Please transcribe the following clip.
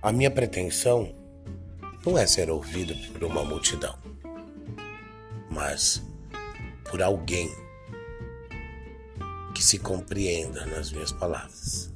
A minha pretensão não é ser ouvido por uma multidão, mas por alguém que se compreenda nas minhas palavras.